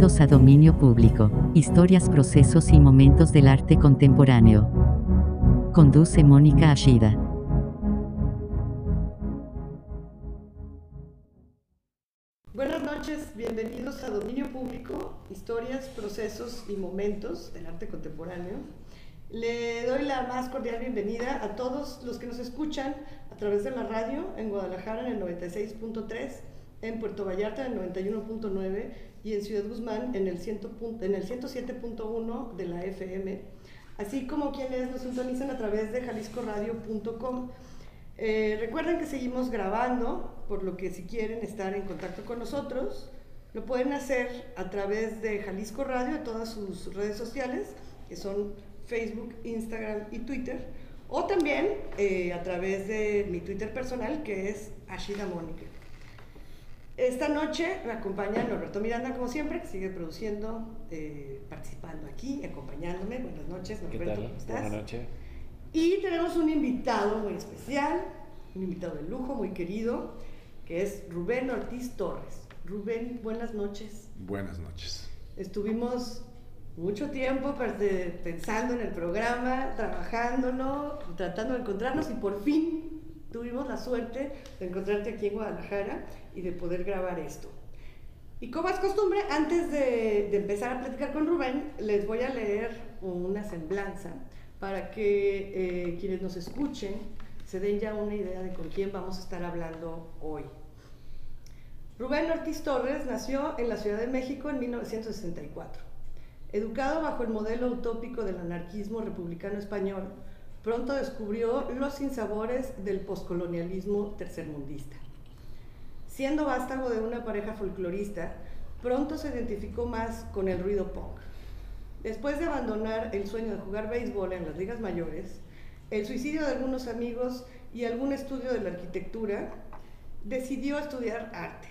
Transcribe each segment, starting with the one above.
Bienvenidos a Dominio Público, historias, procesos y momentos del arte contemporáneo. Conduce Mónica Ashida. Buenas noches, bienvenidos a Dominio Público, historias, procesos y momentos del arte contemporáneo. Le doy la más cordial bienvenida a todos los que nos escuchan a través de la radio en Guadalajara en el 96.3, en Puerto Vallarta en el 91.9 y en Ciudad Guzmán en el, 100 en el 107.1 de la FM, así como quienes nos sintonizan a través de jaliscoradio.com. Eh, recuerden que seguimos grabando, por lo que si quieren estar en contacto con nosotros, lo pueden hacer a través de Jalisco Radio, de todas sus redes sociales, que son Facebook, Instagram y Twitter, o también eh, a través de mi Twitter personal, que es Ashida Mónica. Esta noche me acompaña Norberto Miranda, como siempre, que sigue produciendo, eh, participando aquí, acompañándome. Buenas noches, Norberto, ¿Qué ¿cómo estás? Buenas noches. Y tenemos un invitado muy especial, un invitado de lujo, muy querido, que es Rubén Ortiz Torres. Rubén, buenas noches. Buenas noches. Estuvimos mucho tiempo pensando en el programa, trabajándolo, tratando de encontrarnos y por fin tuvimos la suerte de encontrarte aquí en Guadalajara y de poder grabar esto. Y como es costumbre, antes de, empezar a platicar con Rubén, les voy a leer una semblanza para que eh, quienes nos escuchen se den ya una idea de con quién vamos a estar hablando hoy. Rubén Ortiz Torres nació en la Ciudad de México en 1964. Educado bajo el modelo utópico del anarquismo republicano español, pronto descubrió los sinsabores del poscolonialismo tercermundista. Siendo vástago de una pareja folclorista, pronto se identificó más con el ruido punk. Después de abandonar el sueño de jugar béisbol en las ligas mayores, el suicidio de algunos amigos y algún estudio de la arquitectura, decidió estudiar arte.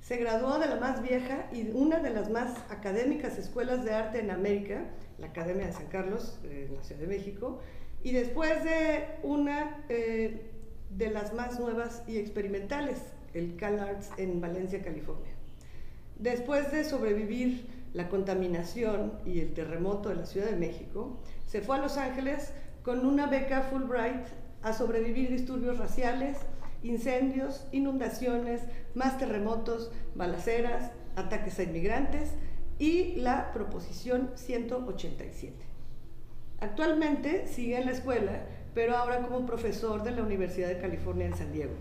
Se graduó de la más vieja y una de las más académicas escuelas de arte en América, la Academia de San Carlos, en la Ciudad de México, y después de una eh, de las más nuevas y experimentales, el CalArts en Valencia, California. Después de sobrevivir la contaminación y el terremoto de la Ciudad de México, se fue a Los Ángeles con una beca Fulbright a sobrevivir disturbios raciales, incendios, inundaciones, más terremotos, balaceras, ataques a inmigrantes y la Proposición 187. Actualmente sigue en la escuela, pero ahora como profesor de la Universidad de California en San Diego.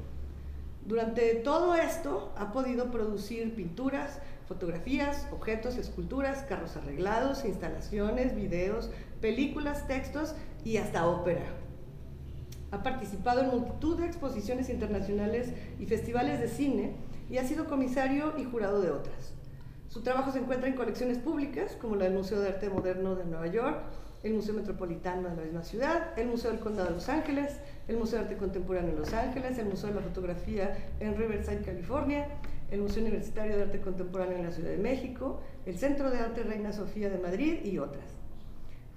Durante todo esto ha podido producir pinturas, fotografías, objetos, esculturas, carros arreglados, instalaciones, videos, películas, textos y hasta ópera. Ha participado en multitud de exposiciones internacionales y festivales de cine y ha sido comisario y jurado de otras. Su trabajo se encuentra en colecciones públicas como la del Museo de Arte Moderno de Nueva York, el Museo Metropolitano de la misma ciudad, el Museo del Condado de Los Ángeles, el Museo de Arte Contemporáneo en Los Ángeles, el Museo de la Fotografía en Riverside, California, el Museo Universitario de Arte Contemporáneo en la Ciudad de México, el Centro de Arte Reina Sofía de Madrid y otras.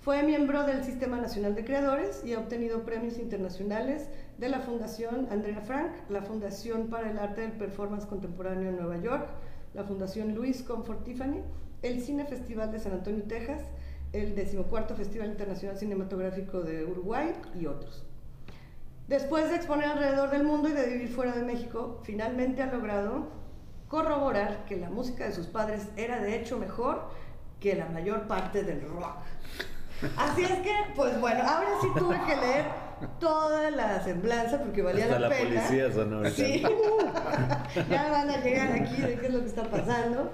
Fue miembro del Sistema Nacional de Creadores y ha obtenido premios internacionales de la Fundación Andrea Frank, la Fundación para el Arte del Performance Contemporáneo en Nueva York, la Fundación Louis Comfort Tiffany, el Cine Festival de San Antonio, Texas, el decimocuarto Festival Internacional Cinematográfico de Uruguay y otros. Después de exponer alrededor del mundo y de vivir fuera de México, finalmente ha logrado corroborar que la música de sus padres era de hecho mejor que la mayor parte del rock. Así es que, pues bueno, ahora sí tuve que leer toda la semblanza porque valía Hasta la, la pena. policía sonó Sí, ya van a llegar aquí de qué es lo que está pasando.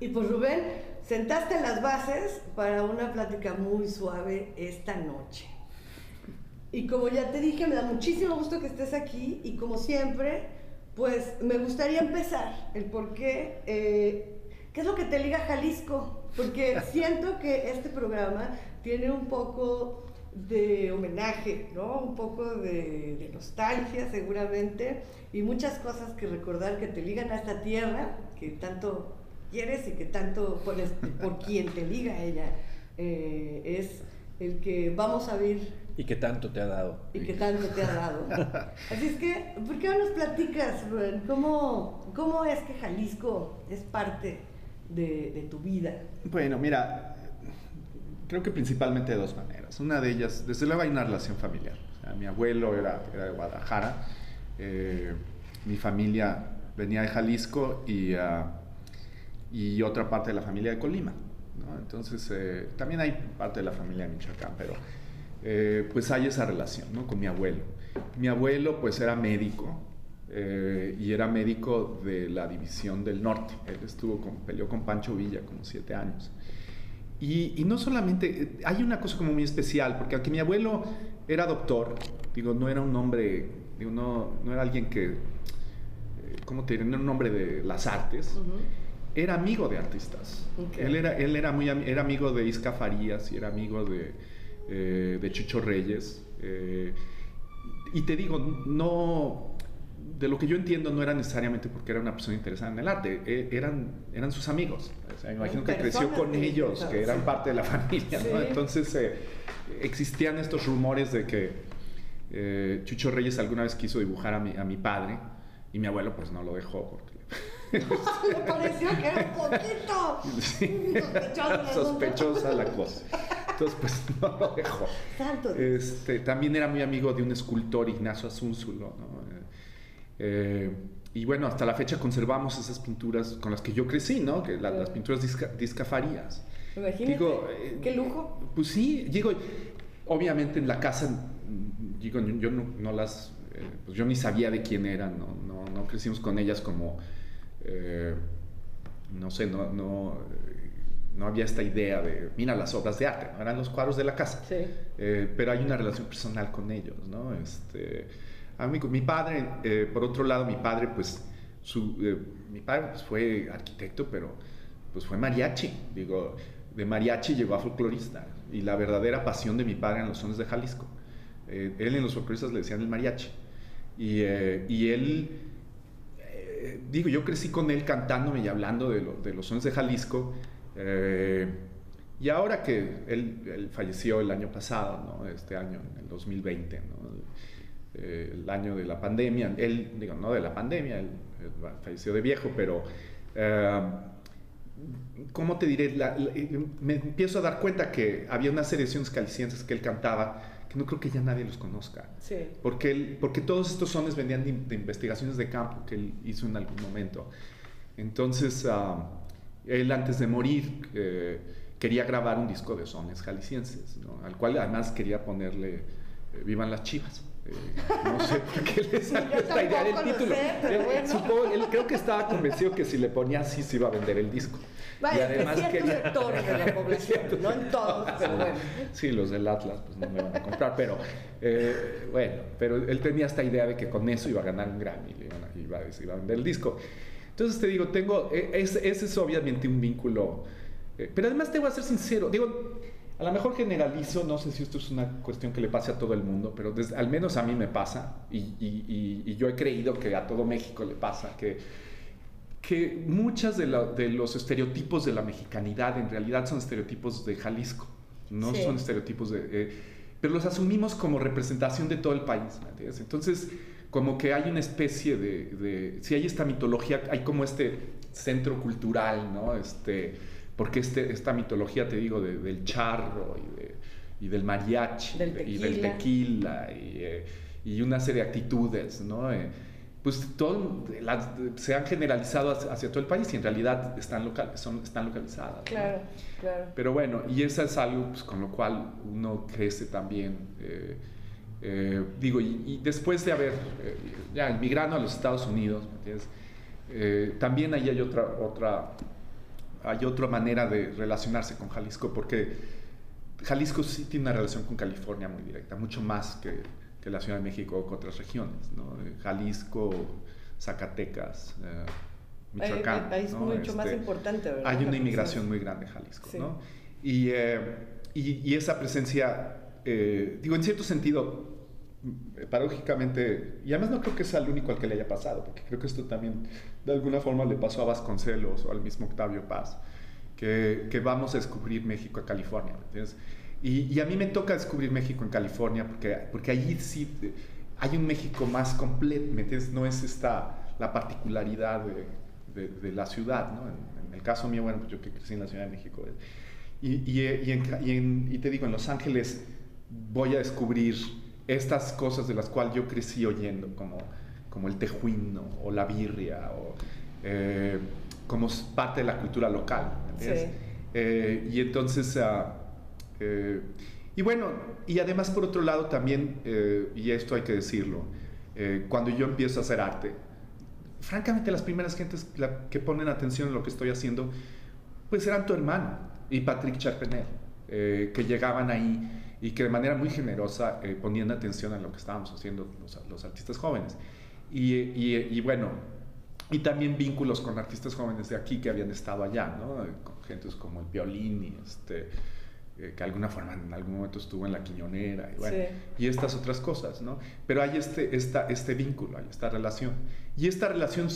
Y pues Rubén, sentaste las bases para una plática muy suave esta noche. Y como ya te dije, me da muchísimo gusto que estés aquí y como siempre, pues me gustaría empezar el por qué, eh, qué es lo que te liga a Jalisco, porque siento que este programa tiene un poco de homenaje, ¿no? Un poco de, de, nostalgia seguramente y muchas cosas que recordar que te ligan a esta tierra que tanto quieres y que tanto por, este, por quien te liga a ella eh, es el que vamos a ver y que tanto te ha dado. Y que tanto te ha dado. Así es que, ¿por qué no nos platicas, Rubén? ¿Cómo, ¿Cómo es que Jalisco es parte de, tu vida? Bueno, mira, creo que principalmente de dos maneras. Una de ellas, desde luego hay una relación familiar. mi abuelo era, era de Guadalajara, eh, mi familia venía de Jalisco y, ah, y otra parte de la familia de Colima. Entonces, eh, también hay parte de la familia de Michoacán, pero eh, pues hay esa relación ¿no? con mi abuelo. Mi abuelo pues era médico eh, y era médico de la División del Norte. Él estuvo con, peleó con Pancho Villa como siete años. Y, y, no solamente, hay una cosa como muy especial, porque aunque mi abuelo era doctor, digo, no era un hombre, digo, no, no era alguien que, ¿cómo te diré? No era un hombre de las artes era amigo de artistas. Él, era, él era, muy, era amigo de Isca Farías y era amigo de, eh, de Chucho Reyes. Eh, y te digo, no, de lo que yo entiendo no era necesariamente porque era una persona interesada en el arte, eh, eran, eran sus amigos. me imagino que creció con ellos, que eran parte de la familia. Entonces existían estos rumores de que Chucho Reyes alguna vez quiso dibujar a mi, a mi padre y mi abuelo pues no lo dejó porque me pareció que era un poquito sospechosa, sospechosa la cosa. Entonces, pues no lo dejó. Este, también era muy amigo de un escultor, Ignacio Azúnzulo. ¿no? Eh, y bueno, hasta la fecha conservamos esas pinturas con las que yo crecí, ¿no? Que las pinturas discafarías. Imagínate, digo, eh, qué lujo. Pues sí, digo, obviamente en la casa, digo, yo no, las, eh, pues yo ni sabía de quién eran, no, no, no crecimos con ellas como eh, no sé, no, no, no, había esta idea de, mira las obras de arte, eran los cuadros de la casa, eh, pero hay una relación personal con ellos, ¿no? Este, a mí, mi padre, eh, por otro lado, mi padre, pues, su, mi padre pues, fue arquitecto, pero pues fue mariachi, digo, de mariachi llegó a folclorista, y la verdadera pasión de mi padre en los sones de Jalisco. él en los folcloristas le decían el mariachi, y, y él digo, yo crecí con él cantándome y hablando de, de los sones de Jalisco. Eh, y ahora que él, falleció el año pasado, ¿no? este año, en el 2020, eh, el año de la pandemia, él, digo, no de la pandemia, él, falleció de viejo, pero, eh, ¿cómo te diré? me empiezo a dar cuenta que había una serie de sones calicientes que él cantaba que no creo que ya nadie los conozca. Sí. Porque, él, porque todos estos sones venían de, investigaciones de campo que él hizo en algún momento. Entonces, ah, él antes de morir eh, quería grabar un disco de sones jaliscienses, al cual además quería ponerle eh, Vivan las Chivas. Eh, no sé por qué le salió esta idea del título. Supongo, él creo que estaba convencido que si le ponía así se iba a vender el disco y además ciertos sectores de la población, no en todos, pero bueno. Sí, los del Atlas pues no me van a comprar, pero eh, bueno, pero él tenía esta idea de que con eso iba a ganar un Grammy, iba, a, iba a vender el disco. Entonces te digo, tengo, e, ese es obviamente un vínculo, eh, pero además te voy a ser sincero, digo, a lo mejor generalizo, no sé si esto es una cuestión que le pase a todo el mundo, pero al menos a mí me pasa y, y, y, yo he creído que a todo México le pasa, que que muchas de, los estereotipos de la mexicanidad en realidad son estereotipos de Jalisco, no son estereotipos de... Eh, pero los asumimos como representación de todo el país, Entonces, como que hay una especie de, Si hay esta mitología, hay como este centro cultural, ¿no? Este, porque este, esta mitología, te digo, del charro y, del mariachi y del tequila y, eh, y, una serie de actitudes, ¿no? Eh, pues todo, se han generalizado hacia, todo el país y en realidad están, local, son, están localizadas. Claro, claro. Pero bueno, y eso es algo pues, con lo cual uno crece también. Eh, eh, digo, y, después de haber eh, ya emigrado a los Estados Unidos, también ahí hay otra, otra, hay otra manera de relacionarse con Jalisco, porque Jalisco sí tiene una relación con California muy directa, mucho más que que la Ciudad de México o otras regiones, ¿no? Jalisco, Zacatecas, eh, Michoacán. País mucho más este, importante, ¿verdad? Hay una inmigración muy grande en Jalisco, ¿no? Y, eh, y, y, esa presencia, eh, digo, en cierto sentido, paradójicamente, y además no creo que sea el único al que le haya pasado, porque creo que esto también de alguna forma le pasó a Vasconcelos o al mismo Octavio Paz, que, vamos a descubrir México a California. Y, a mí me toca descubrir México en California, porque, porque allí sí hay un México más completo, ¿me? No es esta la particularidad de, la ciudad, ¿no? En, el caso mío, bueno, pues yo que crecí en la Ciudad de México. eh, Y, y te digo, en Los Ángeles voy a descubrir estas cosas de las cuales yo crecí oyendo, como, como el tejuino o la birria, o, eh, como parte de la cultura local. Sí. Eh, y entonces, ah, eh, y bueno, y además por otro lado también, y esto hay que decirlo, cuando yo empiezo a hacer arte, francamente las primeras gentes que ponen atención en lo que estoy haciendo, pues eran tu hermano y Patrick Charpenel, que llegaban ahí y que de manera muy generosa eh, ponían atención a lo que estábamos haciendo los, los artistas jóvenes. Y, y- y bueno, y también vínculos con artistas jóvenes de aquí que habían estado allá, ¿no? Con gentes como el Violín y este, eh, que de alguna forma en algún momento estuvo en la Quiñonera y, bueno, Sí. y estas otras cosas, ¿no? Pero hay este, esta, este vínculo, hay esta relación. Y esta relación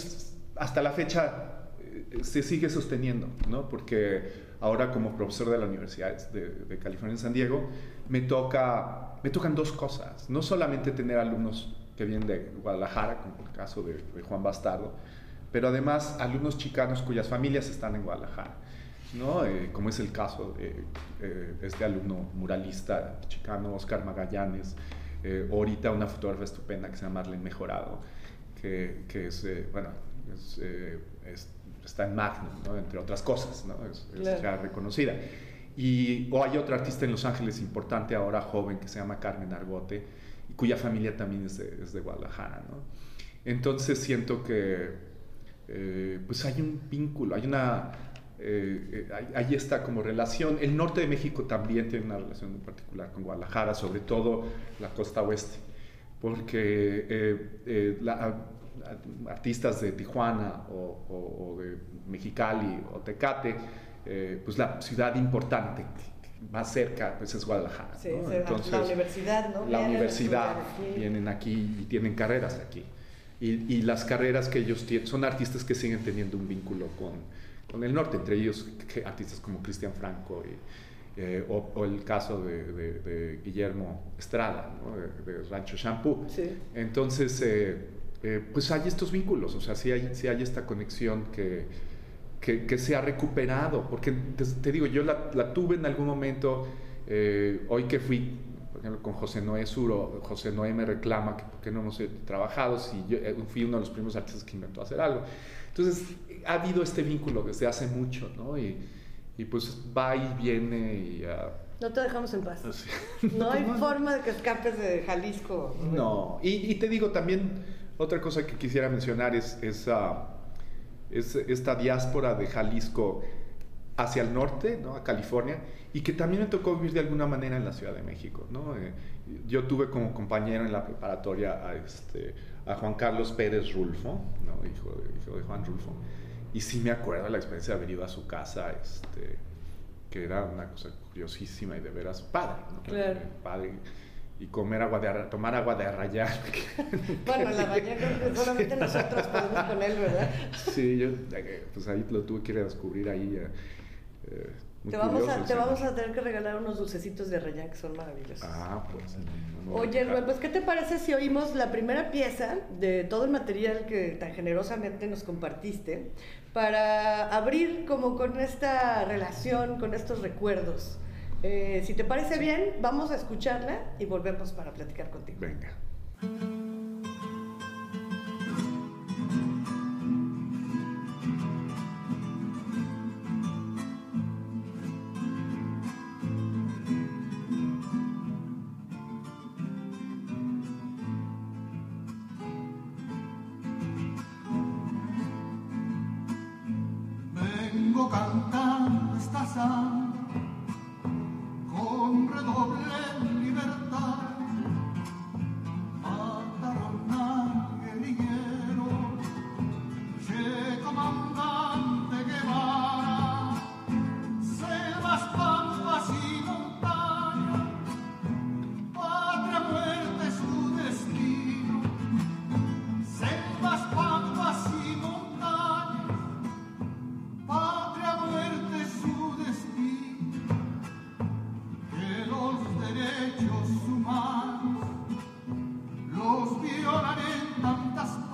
hasta la fecha eh, se sigue sosteniendo, ¿no? Porque ahora como profesor de la Universidad de, de California en San Diego, me, toca, me tocan dos cosas. No solamente tener alumnos que vienen de Guadalajara, como el caso de, de Juan Bastardo, pero además alumnos chicanos cuyas familias están en Guadalajara. ¿no? Eh, como es el caso de eh, este alumno muralista chicano, Oscar Magallanes, eh, ahorita una fotógrafa estupenda que se llama Marlene Mejorado, que, que es, eh, bueno, es, eh, es- está en Magnum, ¿no? entre otras cosas, ¿no? es, ya reconocida. Y, o hay otra artista en Los Ángeles importante ahora, joven, que se llama Carmen Argote, y cuya familia también es de, es de Guadalajara. ¿no? Entonces siento que eh, pues hay un vínculo, hay una... eh, eh, hay, hay esta como relación. El norte de México también tiene una relación muy particular con Guadalajara, sobre todo la costa oeste, porque eh, eh, la- artistas de Tijuana o, o- o de Mexicali o Tecate, eh, pues la ciudad importante más cerca pues es Guadalajara. Sí, ¿no? se va- la universidad, ¿no? La universidad vienen aquí y tienen carreras aquí. Y, y las carreras que ellos tienen son artistas que siguen teniendo un vínculo con, con el norte, entre ellos que- artistas como Cristian Franco y, eh, o, o el caso de, de- de Guillermo Estrada, ¿no? de, de Rancho Shampoo. Sí. Entonces, eh, eh, pues hay estos vínculos, o sea, sí hay, sí hay esta conexión que, que, que se ha recuperado, porque te, te digo, yo la, la tuve en algún momento, eh, hoy que fui, por ejemplo, con José Noé Suro, José Noé me reclama que por qué no hemos trabajado, si yo eh, fui uno de los primeros artistas que inventó hacer algo. Entonces, ha habido este vínculo desde hace mucho, ¿no? Y, y pues va y viene y... ah, No te dejamos en paz. No hay forma de que escapes de Jalisco. No, y, y te digo también, otra cosa que quisiera mencionar es, es, ah, es esta diáspora de Jalisco hacia el norte, ¿no? a California, y que también me tocó vivir de alguna manera en la Ciudad de México. ¿no? Eh, yo tuve como compañero en la preparatoria a, este, a Juan Carlos Pérez Rulfo, ¿no? hijo, de, hijo de Juan Rulfo, y sí me acuerdo de la experiencia de haber ido a su casa, este, que era una cosa curiosísima y de veras padre. ¿no? Claro. Padre y comer agua de tomar agua de arrayar. Bueno, la que solamente nosotros podemos con él, ¿verdad? sí, yo eh, pues ahí lo tuve que ir a descubrir ahí. eh, eh, muy Te vamos, curioso a, te señor. vamos a tener que regalar unos dulcecitos de Rayán que son maravillosos. Ah, pues. no Oye. Rubén, pues ¿qué te parece si oímos la primera pieza de todo el material que tan generosamente nos compartiste para abrir como con esta relación, con estos recuerdos? Eh, si te parece bien, vamos a escucharla y volvemos para platicar contigo. Venga. sus humanos los violan en tantas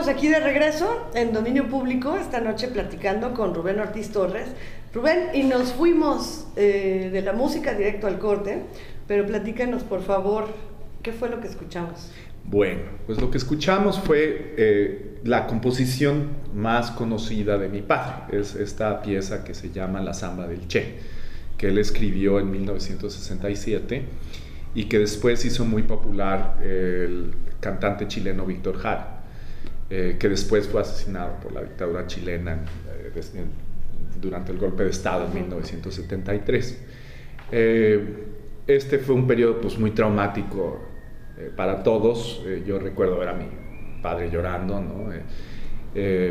estamos aquí de regreso en Dominio Público, esta noche platicando con Rubén Ortiz Torres. Rubén, y nos fuimos eh, de la música directo al corte, pero platícanos por favor, ¿qué fue lo que escuchamos? Bueno, pues lo que escuchamos fue eh, la composición más conocida de mi padre. Es esta pieza que se llama La Samba del Che, que él escribió en 1967 y que después hizo muy popular el cantante chileno Víctor Jara. Eh, que después fue asesinado por la dictadura chilena eh, durante el golpe de Estado en 1973. Eh, este fue un periodo pues, muy traumático para todos. Yo recuerdo ver a mi padre llorando ¿no?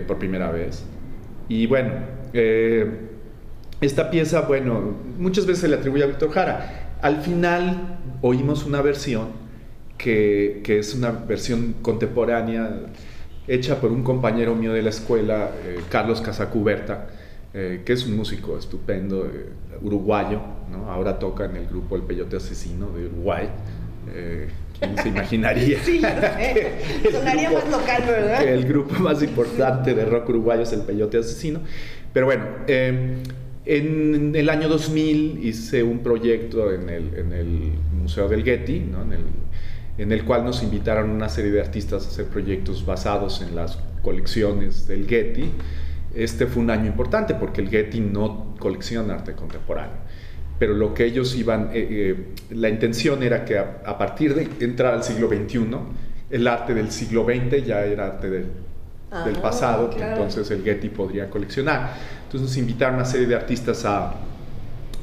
Por primera vez. Y bueno, esta pieza, bueno, muchas veces se le atribuye a Víctor Jara. Al final oímos una versión que, que es una versión contemporánea hecha por un compañero mío de la escuela, eh, Carlos Casacuberta, eh, que es un músico estupendo, eh, uruguayo, ¿no? ahora toca en el grupo El Peyote Asesino de Uruguay. ¿Quién se imaginaría? Sí, el Sonaría más local, ¿verdad? que el grupo más importante de rock uruguayo es El Peyote Asesino. Pero bueno, en el año 2000 hice un proyecto en el, en el Museo del Getty, ¿no? en, el, en el cual nos invitaron una serie de artistas a hacer proyectos basados en las colecciones del Getty. Este fue un año importante porque el Getty no colecciona arte contemporáneo pero lo que ellos iban, eh, eh, la intención era que a, a partir de entrar al siglo XXI, el arte del siglo XX ya era arte del, Ah, del pasado, que claro. entonces el Getty podría coleccionar. Entonces nos invitaron a una serie de artistas a,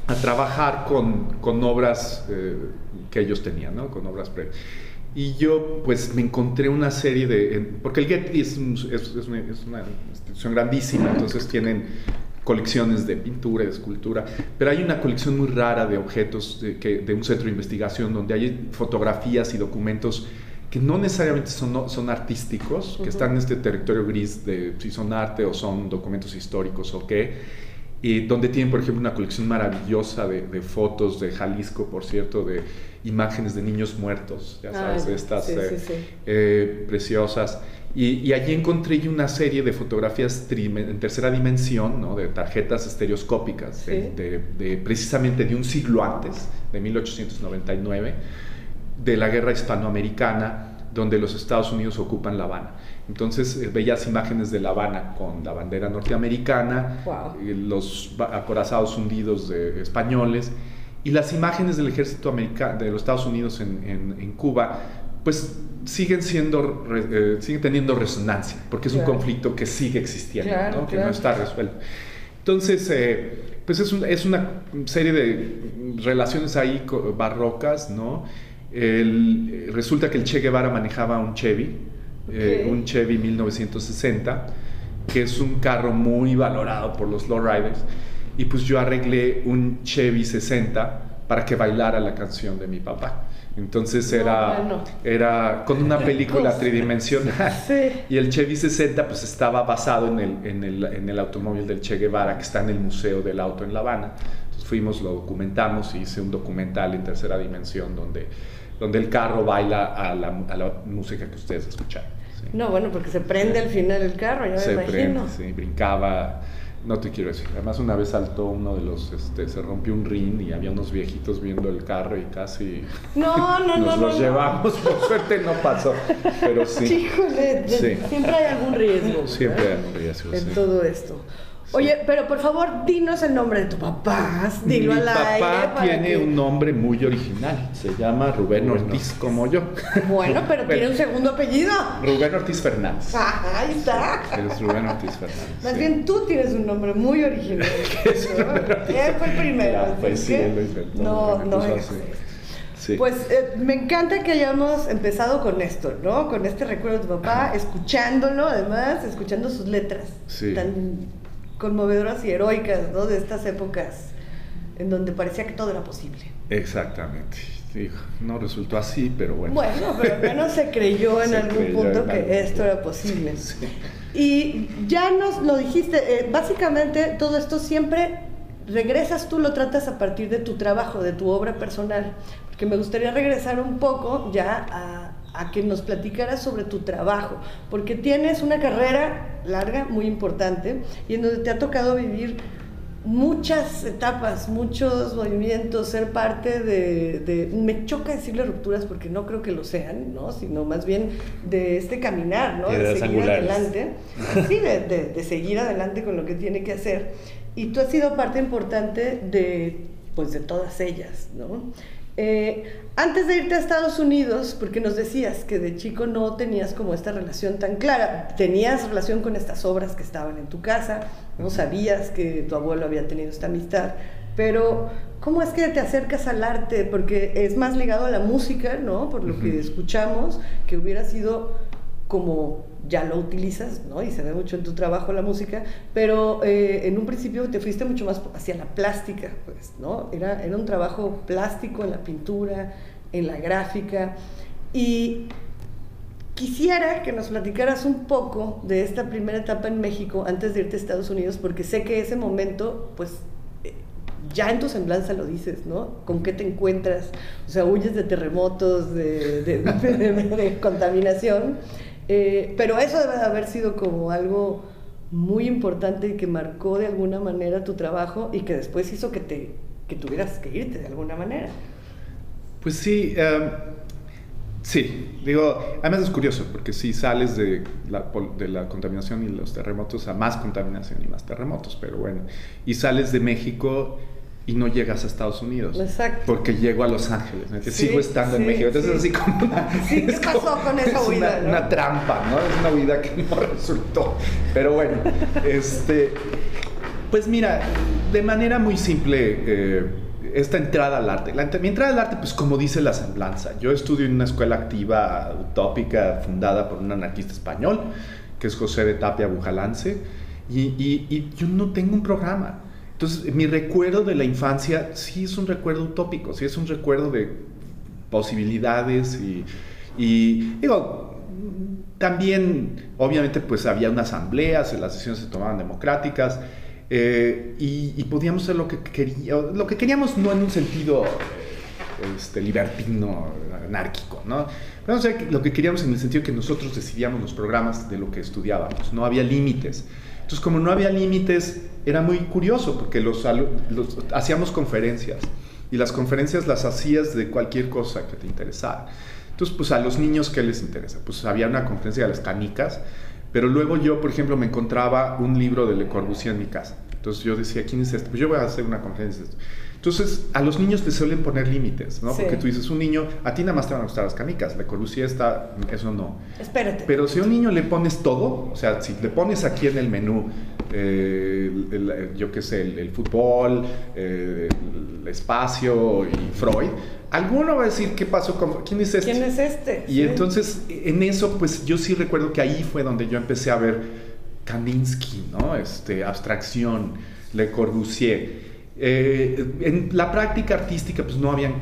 a trabajar con, con obras eh, que ellos tenían, ¿no? con obras previas. Y yo pues me encontré una serie de... porque el Getty es, un- es- es una, es una institución grandísima, entonces tienen colecciones de pintura, de escultura, pero hay una colección muy rara de objetos de, que, de un centro de investigación donde hay fotografías y documentos que no necesariamente son, son artísticos, que están en este territorio gris de si son arte o son documentos históricos o qué, y donde tienen, por ejemplo, una colección maravillosa de, de fotos de Jalisco, por cierto, de imágenes de niños muertos, ya sabes, Ah, estas sí, eh, sí, sí. eh, preciosas. Y, y allí encontré una serie de fotografías en tercera dimensión, ¿no? de tarjetas estereoscópicas, de- de, de- precisamente de un siglo antes, de 1899, de la guerra hispanoamericana, donde los Estados Unidos ocupan La Habana. Entonces eh, veías imágenes de La Habana con la bandera norteamericana, Wow. los acorazados hundidos de españoles y las imágenes del ejército americano de los Estados Unidos en, en- en Cuba, pues siguen siendo, eh, siguen teniendo resonancia, porque es Claro. un conflicto que sigue existiendo, Claro, ¿no? que claro. no está resuelto. Entonces, eh, pues es, un- es una serie de relaciones ahí barrocas, ¿no? El- eh, resulta que el Che Guevara manejaba un Chevy, eh, Ok. un Chevy 1960, que es un carro muy valorado por los lowriders, y pues yo arreglé un Chevy 60 para que bailara la canción de mi papá. Entonces No, era, bueno. era con una película cosa. tridimensional. Sí. Y el Chevy 60 pues estaba basado en el, en, el, en el automóvil del Che Guevara que está en el Museo del Auto en La Habana. Entonces fuimos, lo documentamos y hice un documental en tercera dimensión donde, donde el carro baila a la, a la música que ustedes escucharon. sí. No, bueno, porque se prende al final el carro, ya me Se imagino. prende, sí, brincaba. No te quiero decir. Además, una vez saltó uno de los. Este, se rompió un ring y había unos viejitos viendo el carro y casi. No, no, no, nos no. los no. llevamos. Por suerte no pasó. Pero sí. Híjole, Sí. siempre hay algún riesgo. Siempre hay un riesgo, En sí. todo esto. Oye, pero por favor, dinos el nombre de tu papá. Dilo Mi al aire. papá para tiene que- un nombre muy original. Se llama Rubén Ortiz, como yo. Bueno, pero Bueno. tiene un segundo apellido. Rubén Ortiz Fernández. Ah, ahí está. Es Rubén Ortiz Fernández. Más sí. bien tú tienes un nombre muy original. es ¿no? Él fue el primero. Ah, pues sí, él No, no es. así. Sí. Pues eh, me encanta que hayamos empezado con esto, ¿no? Con este recuerdo de tu papá, escuchándolo además, escuchando sus letras Sí. tan conmovedoras y heroicas, ¿no? De estas épocas en donde parecía que todo era posible. Exactamente. No resultó así, pero bueno. Bueno, pero al menos se creyó en Se algún creyó punto en que algún esto era posible. Sí. Y ya nos lo dijiste, eh, básicamente todo esto siempre regresas tú, lo tratas a partir de tu trabajo, de tu obra personal, porque me gustaría regresar un poco ya a, a que nos platicaras sobre tu trabajo, porque tienes una carrera larga, muy importante, y en donde te ha tocado vivir muchas etapas, muchos movimientos, ser parte de, de, me choca decirle rupturas porque no creo que lo sean, ¿no? Sino más bien de este caminar, ¿no? De seguir adelante, sí, de, de, de, seguir adelante con lo que tiene que hacer. Y tú has sido parte importante de, pues, de todas ellas, ¿no? Eh, antes de irte a Estados Unidos, porque nos decías que de chico no tenías como esta relación tan clara, tenías relación con estas obras que estaban en tu casa, no sabías que tu abuelo había tenido esta amistad, pero ¿cómo es que te acercas al arte? Porque es más ligado a la música, ¿no? Por lo que escuchamos, que hubiera sido como ya lo utilizas, ¿no? Y se ve mucho en tu trabajo la música, pero eh, en un principio te fuiste mucho más hacia la plástica, pues, ¿no? Era, era un trabajo plástico en la pintura, en la gráfica, y quisiera que nos platicaras un poco de esta primera etapa en México antes de irte a Estados Unidos, porque sé que ese momento, pues, eh, ya en tu semblanza lo dices, ¿no? ¿Con qué te encuentras? O sea, huyes de terremotos, de, de, de, de contaminación. Eh, pero eso debe de haber sido como algo muy importante y que marcó de alguna manera tu trabajo y que después hizo que, te, que tuvieras que irte de alguna manera. Pues sí, um, sí, digo, además es curioso porque si sales de la, de la contaminación y los terremotos a más contaminación y más terremotos, pero bueno, y sales de México y no llegas a Estados Unidos. Exacto. Porque llego a Los Ángeles, ¿no? sí, sigo estando sí, en México. Entonces, sí. así como una. Sí, ¿qué pasó como, con esa huida? Una, ¿no? una, trampa, ¿no? Es una huida que no resultó. Pero bueno, este. Pues mira, de manera muy simple. Eh, esta entrada al arte. La, mi entrada al arte, pues como dice la semblanza, yo estudio en una escuela activa utópica fundada por un anarquista español, que es José de Tapia Bujalance, y, y, y yo no tengo un programa. Entonces, mi recuerdo de la infancia sí es un recuerdo utópico, sí es un recuerdo de posibilidades y, digo, también, obviamente, pues había una asamblea, las decisiones se tomaban democráticas eh, y, podíamos hacer lo que queríamos, lo que queríamos no en un sentido este, libertino, anárquico, ¿no? Pero, o lo que queríamos en el sentido que nosotros decidíamos los programas de lo que estudiábamos, no había límites. Entonces, como no había límites, era muy curioso porque los, los, hacíamos conferencias y las conferencias las hacías de cualquier cosa que te interesara. Entonces, pues a los niños, ¿qué les interesa? Pues había una conferencia de las canicas, pero luego yo, por ejemplo, me encontraba un libro de Le Corbusier en mi casa. Entonces yo decía, ¿quién es este? Pues yo voy a hacer una conferencia de esto. Entonces, a los niños te suelen poner límites, ¿no? Sí. Porque tú dices, un niño, a ti nada más te van a gustar las canicas, Le Corbusier está, eso no. Espérate. Pero si a un niño le pones todo, o sea, si le pones aquí en el menú, eh, el, el, yo qué sé, el, el fútbol, eh, el espacio y Freud, alguno va a decir, ¿qué pasó con, quién es este? ¿Quién es este? Y sí. entonces, en eso, pues yo sí recuerdo que ahí fue donde yo empecé a ver Kandinsky, ¿no? Este, abstracción, Le Corbusier. Eh, en la práctica artística pues no habían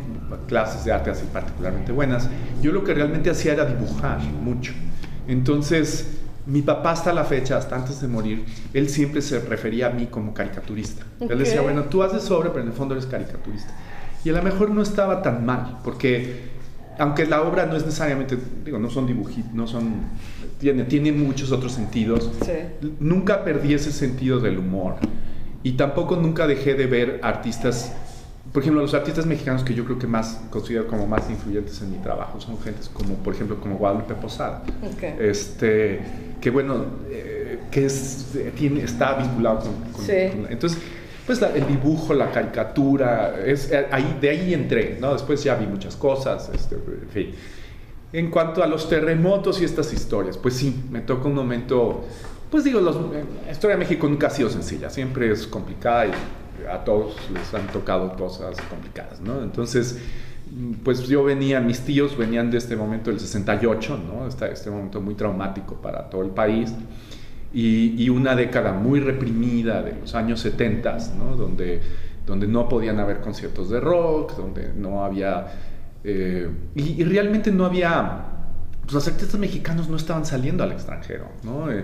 clases de arte así particularmente buenas. Yo lo que realmente hacía era dibujar mucho. Entonces, mi papá hasta la fecha, hasta antes de morir, él siempre se refería a mí como caricaturista. Okay. Él decía, bueno, tú haces obra, pero en el fondo eres caricaturista. Y a lo mejor no estaba tan mal, porque aunque la obra no es necesariamente, digo, no son dibujitos, no son, tiene, tiene muchos otros sentidos, sí. nunca perdí ese sentido del humor. Y tampoco nunca dejé de ver artistas, por ejemplo, los artistas mexicanos que yo creo que más considero como más influyentes en mi trabajo son gentes como, por ejemplo, como Guadalupe Posada. Okay. Este, que bueno, eh, que es, tiene, está vinculado con... con, sí. con entonces, pues la, el dibujo, la caricatura, es, eh, ahí, de ahí entré, ¿no? Después ya vi muchas cosas, este, en fin. En cuanto a los terremotos y estas historias, pues sí, me toca un momento pues digo, la historia de México nunca ha sido sencilla, siempre es complicada y a todos les han tocado cosas complicadas, ¿no? Entonces, pues yo venía, mis tíos venían de este momento del 68, ¿no? Este, este momento muy traumático para todo el país y, y, una década muy reprimida de los años 70, ¿no? Donde, donde no podían haber conciertos de rock, donde no había... Eh, y, y realmente no había... Pues los artistas mexicanos no estaban saliendo al extranjero, ¿no? Eh,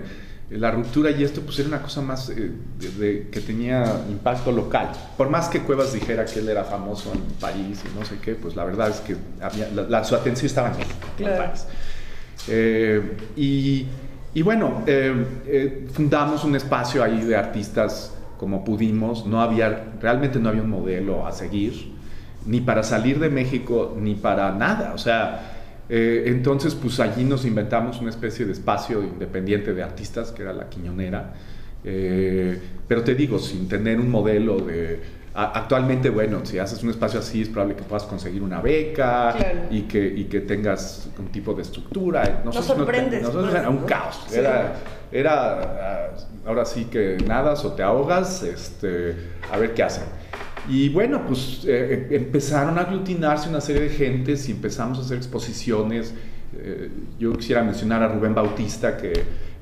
la ruptura y esto pues era una cosa más eh, de- de- que tenía impacto local. Por más que Cuevas dijera que él era famoso en París y no sé qué, pues la verdad es que había, la- la- su atención estaba en México, en. París. Eh, y, y bueno, eh, fundamos un espacio ahí de artistas como pudimos, no había, realmente no había un modelo a seguir, ni para salir de México, ni para nada, o sea, eh, entonces pues allí nos inventamos una especie de espacio independiente de artistas, que era la Quiñonera, eh, pero te digo, sin tener un modelo de... a- Actualmente, bueno, si haces un espacio así es probable que puedas conseguir una beca Claro. y, que, y que tengas un tipo de estructura. Nos sorprendes, nosotros pues, era un caos. Sí. Era, era, ah, ahora sí que nadas o te ahogas, este, a ver qué hacen. Y bueno, pues eh, empezaron a aglutinarse una serie de gentes y empezamos a hacer exposiciones. Eh, yo quisiera mencionar a Rubén Bautista, que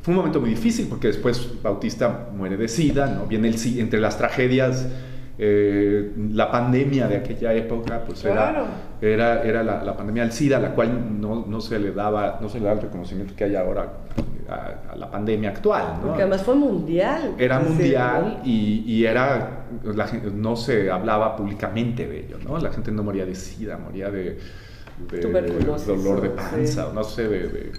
fue un momento muy difícil porque después Bautista muere de SIDA, ¿no? Viene el, entre las tragedias, eh, la pandemia de aquella época, pues Claro. era, era, era la, la pandemia del SIDA, a la cual no, no se le daba, no se le da el reconocimiento que hay ahora a, a la pandemia actual, ¿no? Porque además fue mundial. Era mundial y, y era, la gente, no se hablaba públicamente de ello, ¿no? La gente no moría de sida, moría de, de dolor de panza, no sé, de, de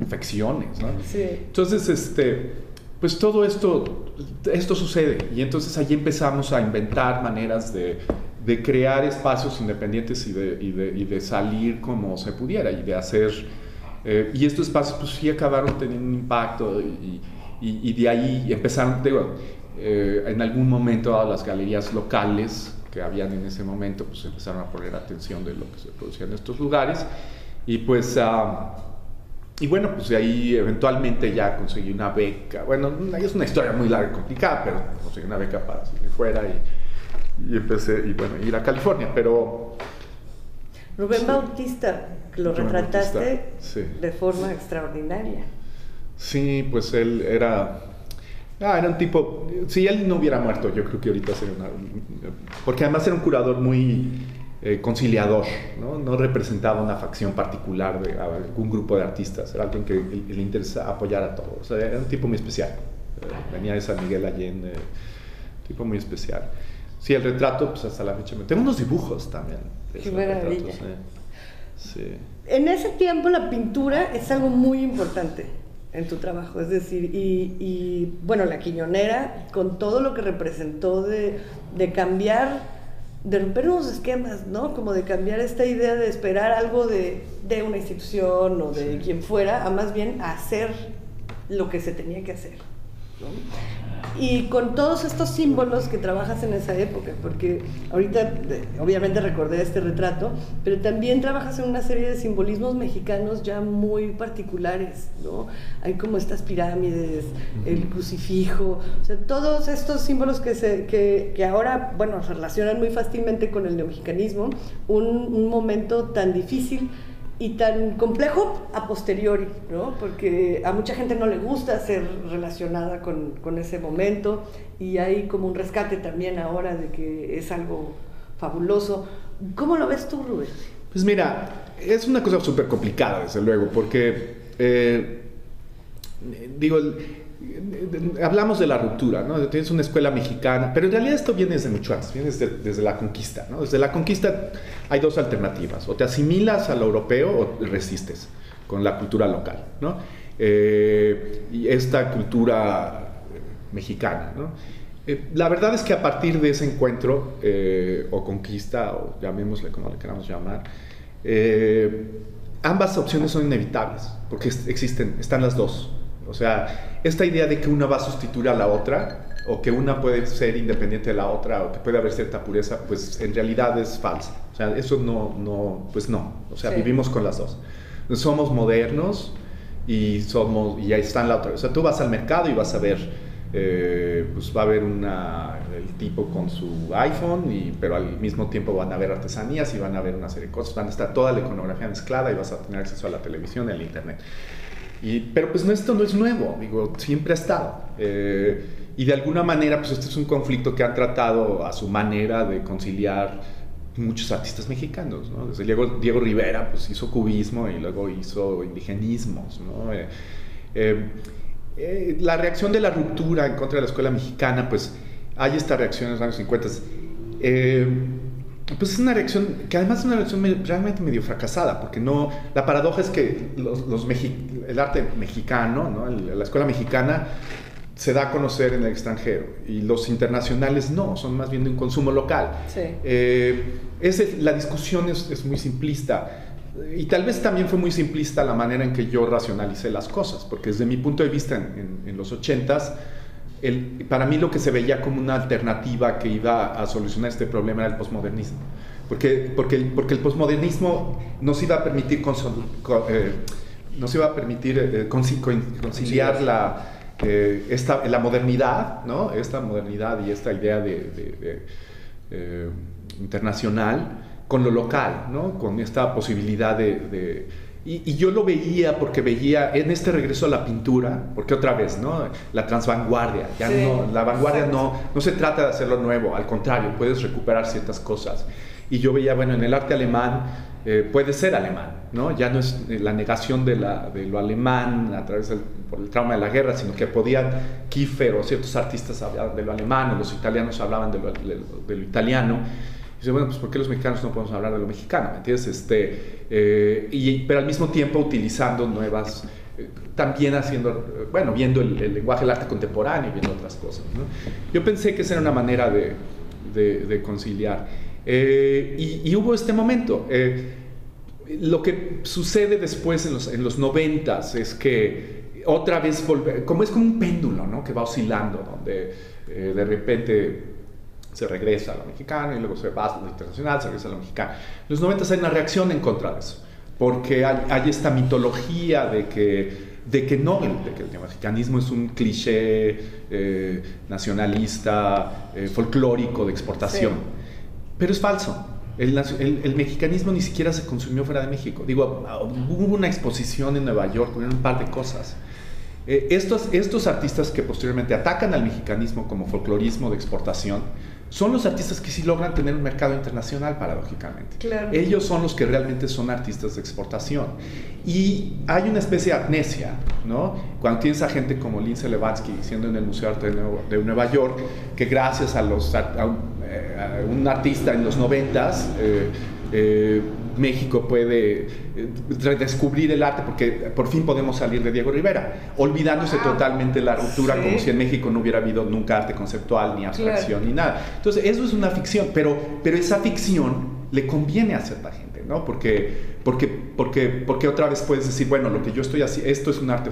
infecciones, ¿no? Sí. Entonces, este, pues todo esto, esto sucede y entonces allí empezamos a inventar maneras de, de crear espacios independientes y de, y, de, y de salir como se pudiera y de hacer... eh, y estos espacios pues sí acabaron teniendo un impacto y, y- y de ahí empezaron, digo, eh, en algún momento a las galerías locales que habían en ese momento pues empezaron a poner atención de lo que se producía en estos lugares y pues... ah, y bueno, pues de ahí eventualmente ya conseguí una beca. Bueno, es una historia muy larga y complicada, pero conseguí una beca para salir fuera y, y empecé, y bueno, ir a California. Pero Rubén Sí. Bautista, lo retrataste sí. de forma extraordinaria. sí, pues él era... Ah, era un tipo... Si él no hubiera muerto, yo creo que ahorita sería una... Porque además era un curador muy eh, conciliador, ¿no? No representaba una facción particular de algún grupo de artistas. Era alguien que le, le interesa apoyar a todos. O sea, era un tipo muy especial. Eh, venía de San Miguel Allende, tipo muy especial. Sí, el retrato, pues hasta la fecha... me- Tengo unos dibujos también. de Qué maravilla. retratos, eh. Sí. En ese tiempo la pintura es algo muy importante en tu trabajo, es decir, y, y, bueno, la quiñonera, con todo lo que representó de, de cambiar, de romper unos esquemas, ¿no? Como de cambiar esta idea de esperar algo de, de una institución o de Sí. quien fuera, a más bien hacer lo que se tenía que hacer. ¿no? Y con todos estos símbolos que trabajas en esa época, porque ahorita obviamente recordé este retrato, pero también trabajas en una serie de simbolismos mexicanos ya muy particulares, ¿no? Hay como estas pirámides, el crucifijo, o sea, todos estos símbolos que, se, que, que ahora, bueno, se relacionan muy fácilmente con el neomexicanismo, un, un momento tan difícil y tan complejo a posteriori, ¿no? Porque a mucha gente no le gusta ser relacionada con, ese momento y hay como un rescate también ahora de que es algo fabuloso. ¿Cómo lo ves tú, Rubén? Pues mira, es una cosa súper complicada, desde luego, porque, eh, digo, hablamos de la ruptura. Tienes una escuela mexicana, pero en realidad esto viene desde mucho antes, viene desde, la conquista. Desde la conquista hay dos alternativas, o te asimilas a lo europeo o resistes con la cultura local, ¿no? Eh, y esta cultura eh, mexicana. Eh, la verdad es que a partir de ese encuentro, o conquista, o llamémosle como le queramos llamar, ambas opciones son inevitables, porque existen, están las dos. O sea, esta idea de que una va a sustituir a la otra, o que una puede ser independiente de la otra, o que puede haber cierta pureza, pues en realidad es falsa. O sea, eso no, no pues no. O sea, Sí. vivimos con las dos. Somos modernos y somos y ahí está la otra. O sea, tú vas al mercado y vas a ver, eh, pues va a haber una, el tipo con su iPhone, y, pero al mismo tiempo van a haber artesanías y van a haber una serie de cosas, van a estar toda la iconografía mezclada y vas a tener acceso a la televisión y al internet. Pero pues esto no es nuevo, digo, siempre ha estado. Eh, y de alguna manera, pues este es un conflicto que han tratado a su manera de conciliar muchos artistas mexicanos, ¿no? Desde Diego, Diego Rivera, pues hizo cubismo y luego hizo indigenismos, ¿no? Eh, eh, la reacción de la ruptura en contra de la escuela mexicana, pues hay esta reacción en los años 50. Pues es una reacción que además es una reacción realmente medio fracasada, porque no, la paradoja es que los, los el arte mexicano, ¿no? la escuela mexicana, se da a conocer en el extranjero y los internacionales no, son más bien de un consumo local. Sí. Eh, la discusión es, es, muy simplista y tal vez también fue muy simplista la manera en que yo racionalicé las cosas, porque desde mi punto de vista en, en, en los ochentas, el, para mí lo que se veía como una alternativa que iba a solucionar este problema era el posmodernismo. Porque, porque, porque el posmodernismo nos iba a permitir, eh, nos iba a permitir eh, conciliar la, eh, esta, la modernidad, ¿no? esta modernidad y esta idea de, de, de eh, internacional con lo local, ¿no? con esta posibilidad de y, y, yo lo veía porque veía en este regreso a la pintura, porque otra vez, ¿no? La transvanguardia, ya Sí, no, la vanguardia no, no se trata de hacerlo nuevo, al contrario, puedes recuperar ciertas cosas. Y yo veía, bueno, en el arte alemán eh, puede ser alemán, ¿no? Ya no es eh, la negación de, la, de lo alemán a través del por el trauma de la guerra, sino que podían Kiefer o ciertos artistas hablar de lo alemán, o los italianos hablaban de lo, de lo- de lo italiano. Dice, bueno, pues ¿por qué los mexicanos no podemos hablar de lo mexicano? ¿Me entiendes? Este, eh, y, pero al mismo tiempo utilizando nuevas, eh, también haciendo, bueno, viendo el, el lenguaje del arte contemporáneo y viendo otras cosas. Yo pensé que esa era una manera de, conciliar. Eh, y, y hubo este momento. eh, lo que sucede después en los, en los 90 es que otra vez volver, como es como un péndulo, ¿no? Que va oscilando, donde de repente se regresa a lo mexicano y luego se va a lo internacional, se regresa a lo mexicano. En los 90 hay una reacción en contra de eso, porque hay, hay esta mitología de que, de que no, de que el mexicanismo es un cliché eh, nacionalista, eh, folclórico de exportación. Sí. Pero es falso. El, el- el mexicanismo ni siquiera se consumió fuera de México. Digo, hubo una exposición en Nueva York, hubieron un par de cosas. Eh, estos, estos artistas que posteriormente atacan al mexicanismo como folclorismo de exportación, son los artistas que sí logran tener un mercado internacional, paradójicamente. Claro. Ellos son los que realmente son artistas de exportación. Y hay una especie de amnesia, ¿no? Cuando tienes a gente como Lindsay Levansky diciendo en el Museo de Arte de Nueva, de Nueva York que gracias a, los, art- a un, eh, a un artista en los noventas, eh, eh, México puede eh, redescubrir el arte porque por fin podemos salir de Diego Rivera, olvidándose Wow. totalmente la ruptura Sí. como si en México no hubiera habido nunca arte conceptual, ni abstracción, Claro. ni nada. Entonces, eso es una ficción, pero, pero esa ficción le conviene a cierta gente, ¿no? Porque, porque, porque, porque otra vez puedes decir, bueno, lo que yo estoy haciendo, esto es un arte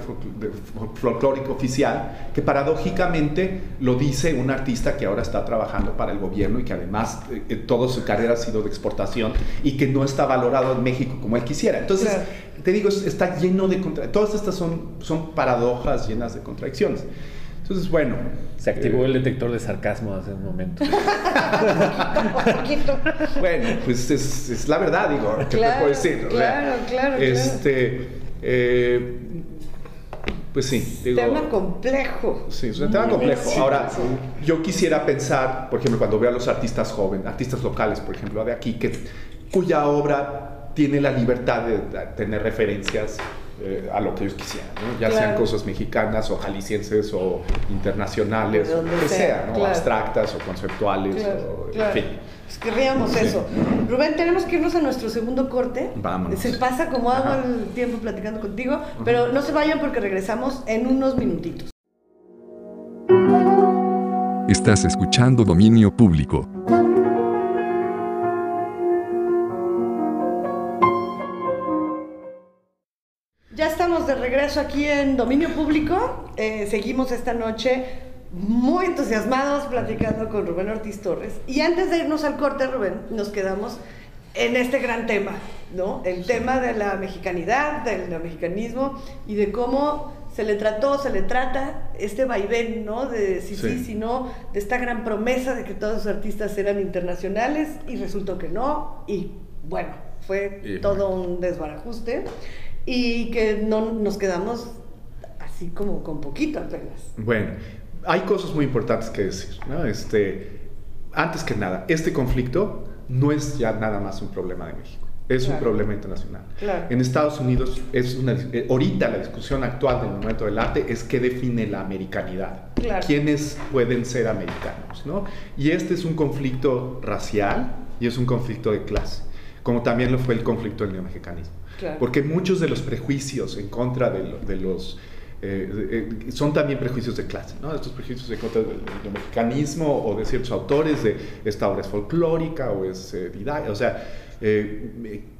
folclórico oficial, que paradójicamente lo dice un artista que ahora está trabajando para el gobierno y que además eh, toda su carrera ha sido de exportación y que no está valorado en México como él quisiera. Entonces, Claro. te digo, es- está lleno de contra todas estas son, son paradojas llenas de contradicciones. Entonces, bueno. Se activó eh, el detector de sarcasmo hace un momento. Bueno, pues es, es la verdad, digo, ¿qué te Claro, puedo decir? O sea, claro, claro, claro. Este, eh, pues sí, digo. Tema complejo. Sí, es un tema complejo. Ahora, yo quisiera pensar, por ejemplo, cuando veo a los artistas jóvenes, artistas locales, por ejemplo, de aquí, que, cuya obra tiene la libertad de tener referencias eh, a lo que ellos quisieran, ¿no? ya sean cosas mexicanas o jaliscienses o internacionales, o lo que sea, sea, ¿no? claro. abstractas o conceptuales, Claro, o, claro. en fin. Pues querríamos Sí. eso. Rubén, tenemos que irnos a nuestro segundo corte. Vámonos. Se pasa como agua Ajá. el tiempo platicando contigo, pero no se vayan porque regresamos en unos minutitos. Estás escuchando Dominio Público. Regreso aquí en Dominio Público. Eh, seguimos esta noche muy entusiasmados platicando con Rubén Ortiz Torres. Y antes de irnos al corte, Rubén, nos quedamos en este gran tema, ¿no? El tema de la mexicanidad, del mexicanismo y de cómo se le trató, se le trata este vaivén, ¿no? De si sí, Sí. si no, de esta gran promesa de que todos los artistas eran internacionales y resultó que no. Y bueno, fue Y todo un desbarajuste y que no nos quedamos así como con poquito apenas. Bueno, hay cosas muy importantes que decir. ¿no? Este, antes que nada, este conflicto no es ya nada más un problema de México. es un Claro. problema internacional. Claro. En Estados Unidos, es una, eh, ahorita la discusión actual del momento del arte es qué define la americanidad. Claro. ¿Quiénes pueden ser americanos? ¿no? Y este es un conflicto racial y es un conflicto de clase, como también lo fue el conflicto del neomexicanismo. Claro. Porque muchos de los prejuicios en contra de, lo- de los... eh, eh, son también prejuicios de clase, ¿no? Estos prejuicios en contra del, del mexicanismo o de ciertos autores de esta obra es folclórica o es eh, o sea, eh,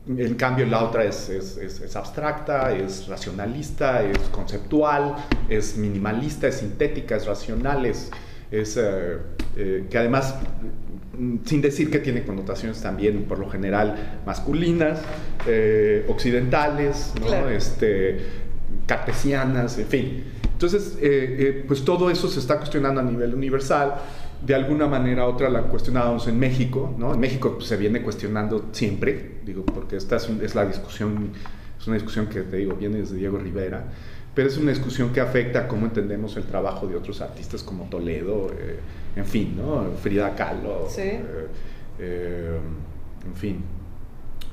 en cambio la otra es, es- es- es abstracta, es racionalista, es conceptual, es minimalista, es sintética, es racional, es, eh, eh, que además, sin decir que tiene connotaciones también por lo general masculinas, eh, occidentales, ¿no? Claro. este, cartesianas, en fin. Entonces, eh, eh, pues todo eso se está cuestionando a nivel universal. De alguna manera u otra la cuestionábamos en México, ¿no? En México pues, se viene cuestionando siempre, digo, porque esta es, un- es la discusión, es una discusión que te digo, viene desde Diego Rivera, pero es una discusión que afecta a cómo entendemos el trabajo de otros artistas como Toledo, eh, en fin, ¿no? Frida Kahlo, Sí. eh, eh, en fin.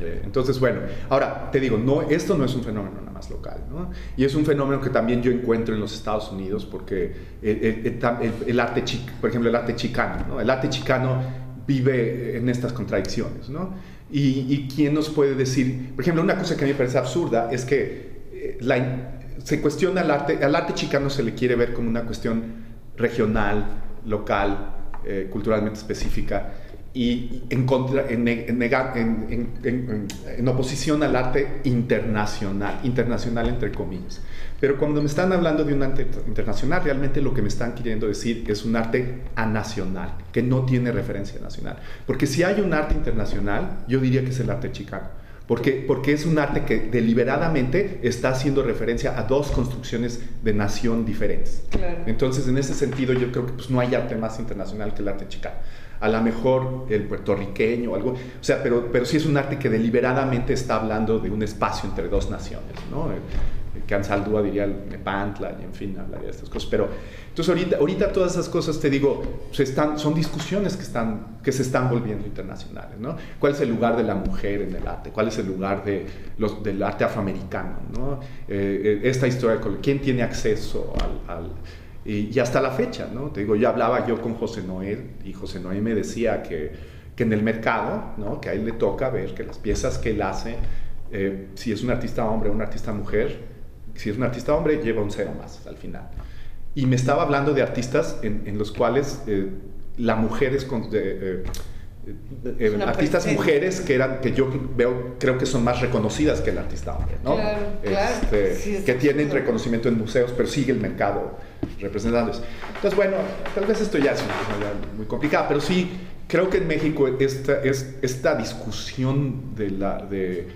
Eh, entonces, bueno, ahora te digo, no, esto no es un fenómeno nada más local, ¿no? Y es un fenómeno que también yo encuentro en los Estados Unidos porque el, el- arte, chi- por ejemplo, el arte chicano, ¿no? El arte chicano vive en estas contradicciones, ¿no? Y, y quién nos puede decir, por ejemplo, una cosa que a mí me parece absurda es que la se cuestiona el arte, al arte chicano se le quiere ver como una cuestión regional, local, eh, culturalmente específica y en, contra, en, en- en oposición al arte internacional, internacional entre comillas. Pero cuando me están hablando de un arte internacional, realmente lo que me están queriendo decir es un arte anacional, que no tiene referencia nacional. Porque si hay un arte internacional, yo diría que es el arte chicano. Porque, porque es un arte que deliberadamente está haciendo referencia a dos construcciones de nación diferentes. Claro. Entonces, en ese sentido, yo creo que pues, no hay arte más internacional que el arte chicano. A lo mejor el puertorriqueño o algo, o sea, pero, pero sí es un arte que deliberadamente está hablando de un espacio entre dos naciones, ¿no? Ansaldúa diría Nepantla, y en fin, hablaría de estas cosas. Pero, entonces, ahorita, ahorita todas esas cosas, te digo, se están, son discusiones que, están, que se están volviendo internacionales, ¿no? ¿Cuál es el lugar de la mujer en el arte? ¿Cuál es el lugar de los, del arte afroamericano, ¿no? Eh, eh, esta historia, ¿quién tiene acceso al- al y, y hasta la fecha, ¿no? Te digo, yo hablaba yo con José Noé y José Noé me decía que, que en el mercado, ¿no? Que a él le toca ver que las piezas que él hace, eh, si es un artista hombre o una artista mujer, si es un artista hombre, lleva un cero más al final. Y me estaba hablando de artistas en, en los cuales eh, la mujer es... con- eh, eh, eh, artistas mujeres que eran que yo veo creo que son más reconocidas que el artista hombre ¿no? Claro, claro. Este, es que tienen reconocimiento en museos, pero sigue el mercado representándose. Entonces, bueno, tal vez esto ya es una muy complicada, pero sí creo que en México esta, es, esta discusión de la, de,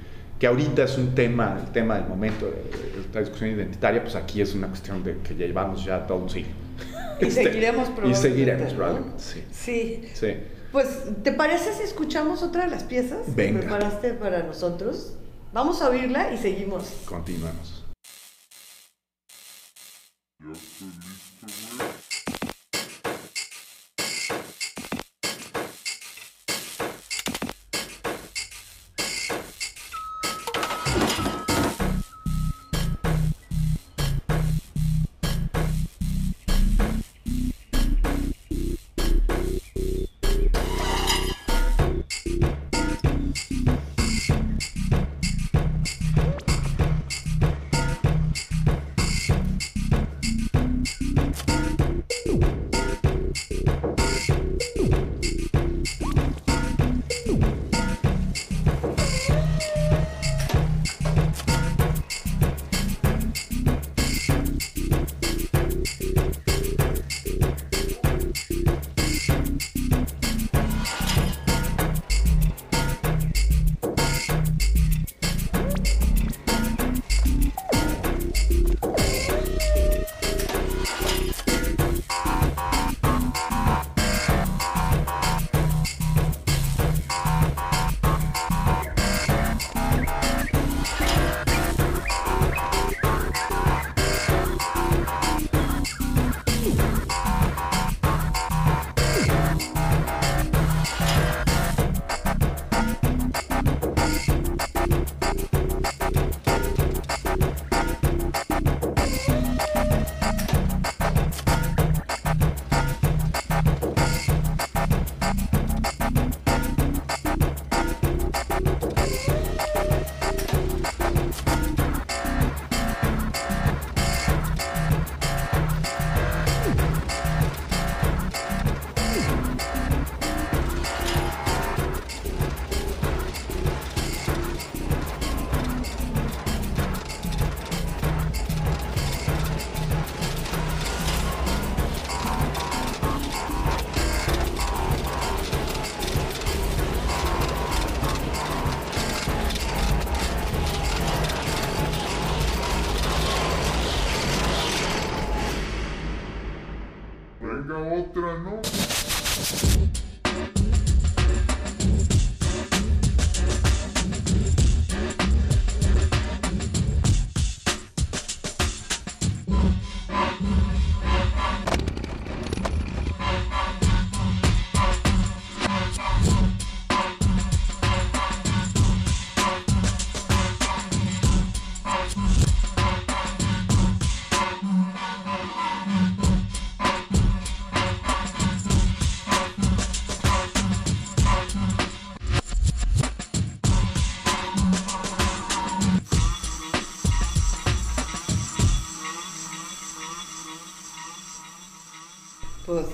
que ahorita es un tema, el tema del momento, eh, esta discusión identitaria, pues aquí es una cuestión de que ya llevamos ya todo un siglo. Y Este, seguiremos Y probablemente. seguiremos ¿no? probablemente, sí. Sí. Sí. Pues, ¿te parece si escuchamos otra de las piezas Venga. que preparaste para nosotros? Vamos a oírla y seguimos. Continuemos.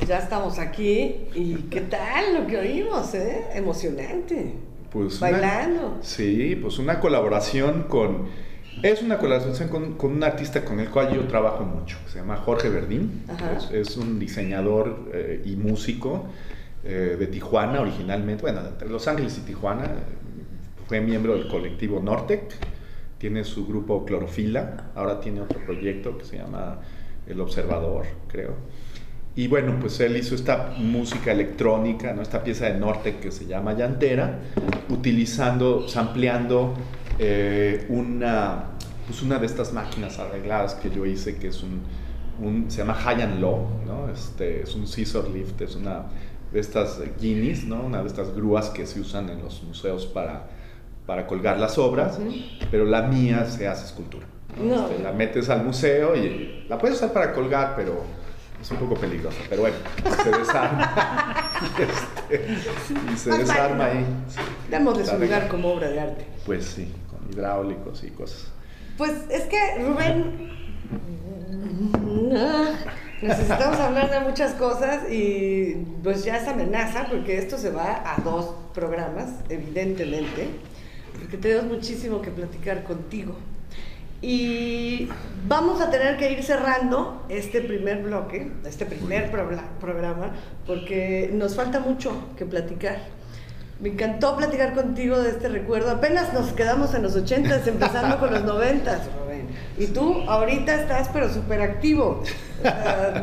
Ya estamos aquí y ¿qué tal lo que oímos, eh? Emocionante. Pues una- Bailando. sí, pues una colaboración con... Es una colaboración con, con un artista con el cual yo trabajo mucho, que se llama Jorge Verdín. Es, es un diseñador eh, y músico eh, de Tijuana originalmente, bueno, entre Los Ángeles y Tijuana. eh, Fue miembro del colectivo Nortec, tiene su grupo Clorofila, ahora tiene otro proyecto que se llama El Observador, creo. Y bueno, pues él hizo esta música electrónica, ¿no? esta pieza de norte que se llama Llantera, utilizando, sampleando eh, una, pues una de estas máquinas arregladas que yo hice, que es un, un- se llama High and Low, ¿no? este, es un scissor lift, es una de estas guineas, ¿no? una de estas grúas que se usan en los museos para, para colgar las obras, pero la mía se hace escultura. No. Este, la metes al museo y la puedes usar para colgar, pero es un poco peligrosa. Pero bueno, se desarma. Este, y se Más desarma ahí. Démosle su lugar como obra de arte. Pues sí, con hidráulicos y cosas. Pues es que, Rubén, necesitamos hablar de muchas cosas y pues ya es amenaza porque esto se va a dos programas, evidentemente, porque tenemos muchísimo que platicar contigo. Y vamos a tener que ir cerrando este primer bloque, este primer programa, porque nos falta mucho que platicar. Me encantó platicar contigo de este recuerdo. Apenas nos quedamos en los 80s, empezando con los 90s, Rubén. Y tú ahorita estás pero súper activo.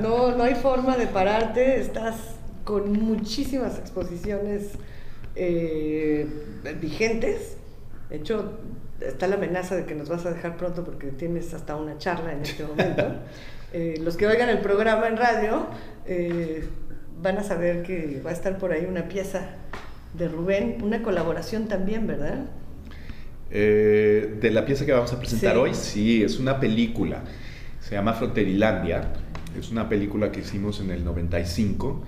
No, no hay forma de pararte, estás con muchísimas exposiciones eh, vigentes. De hecho, está la amenaza de que nos vas a dejar pronto porque tienes hasta una charla en este momento. Eh, los que oigan el programa en radio eh, van a saber que va a estar por ahí una pieza de Rubén, una colaboración también, ¿verdad? Eh, de la pieza que vamos a presentar Sí. hoy, sí, es una película. Se llama Fronterilandia. Es una película que hicimos en el 95.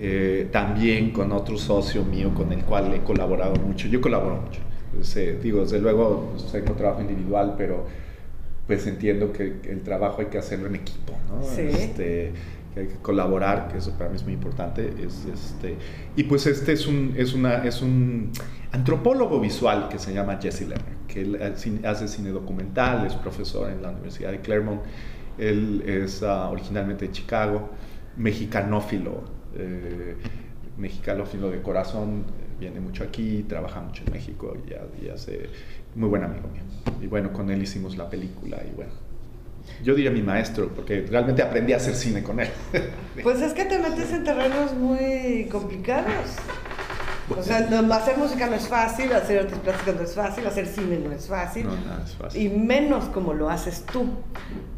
eh, también con otro socio mío con el cual he colaborado mucho. Yo colaboro mucho. Pues, eh, digo, desde luego, pues, tengo trabajo individual, pero pues entiendo que el trabajo hay que hacerlo en equipo, ¿no? Sí. Este, que hay que colaborar, que eso para mí es muy importante. Es, este, y pues este es un, es, una, es un antropólogo visual que se llama Jesse Lerner, que él hace cine documental, es profesor en la Universidad de Claremont. Él es ah, originalmente de Chicago, mexicanófilo, eh, mexicanófilo de corazón, viene mucho aquí, trabaja mucho en México y, ya- y hace muy buen amigo mío. Y bueno, con él hicimos la película y bueno, yo diría mi maestro, porque realmente aprendí a hacer cine con él. Pues es que te metes en terrenos muy complicados. O sea, no- hacer música no es fácil, hacer artes plásticas no es fácil, hacer cine no es fácil. No, nada es fácil. Y menos como lo haces tú.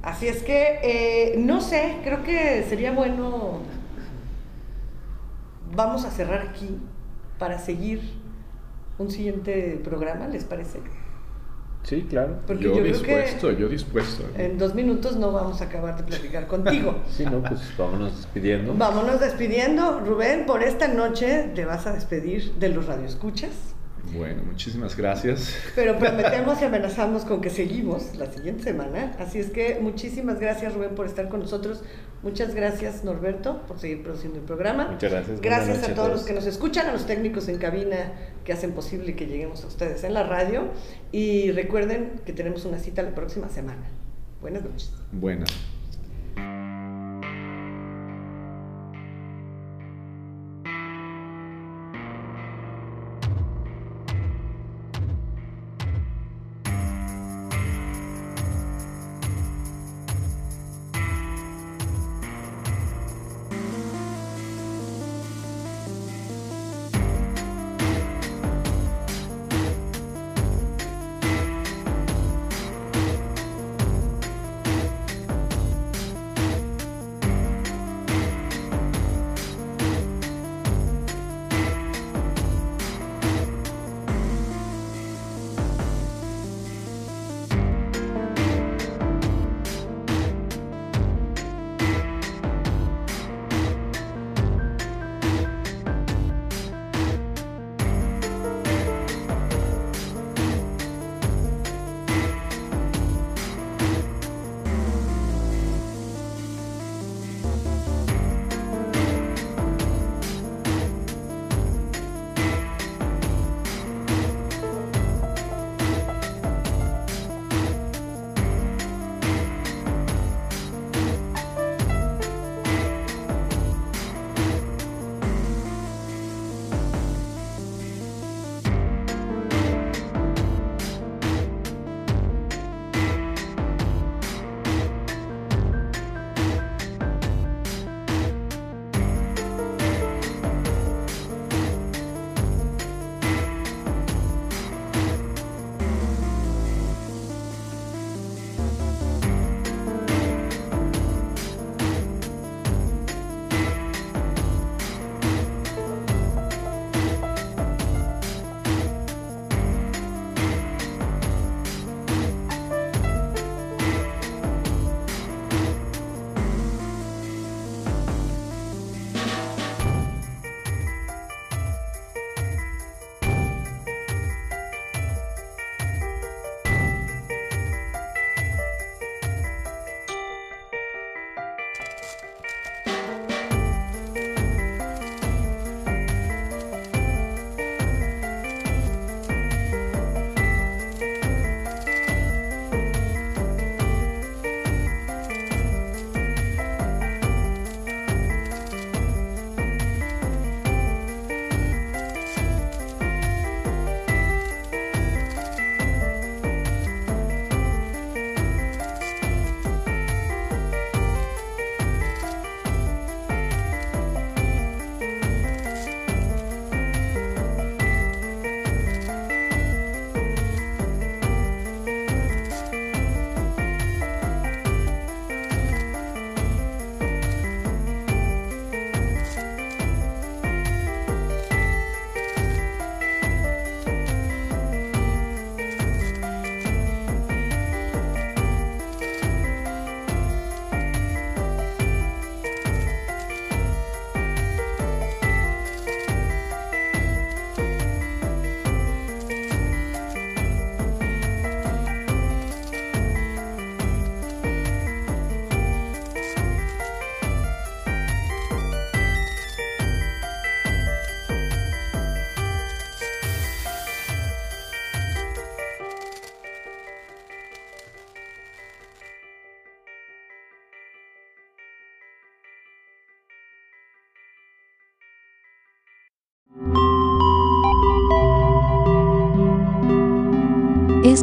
Así es que, eh, no sé, creo que sería bueno. Vamos a cerrar aquí para seguir un siguiente programa, ¿les parece? Sí, claro. Porque yo, dispuesto, yo dispuesto. en dos minutos no vamos a acabar de platicar contigo. Sí, no, pues vámonos despidiendo. Vámonos despidiendo. Rubén, por esta noche te vas a despedir de los radioescuchas. Bueno, muchísimas gracias. Pero prometemos y amenazamos con que seguimos la siguiente semana. Así es que muchísimas gracias, Rubén, por estar con nosotros. Muchas gracias, Norberto, por seguir produciendo el programa. Muchas gracias. Buenas Gracias a a todos los que nos escuchan, a los técnicos en cabina que hacen posible que lleguemos a ustedes en la radio. Y recuerden que tenemos una cita la próxima semana. Buenas noches. Buena.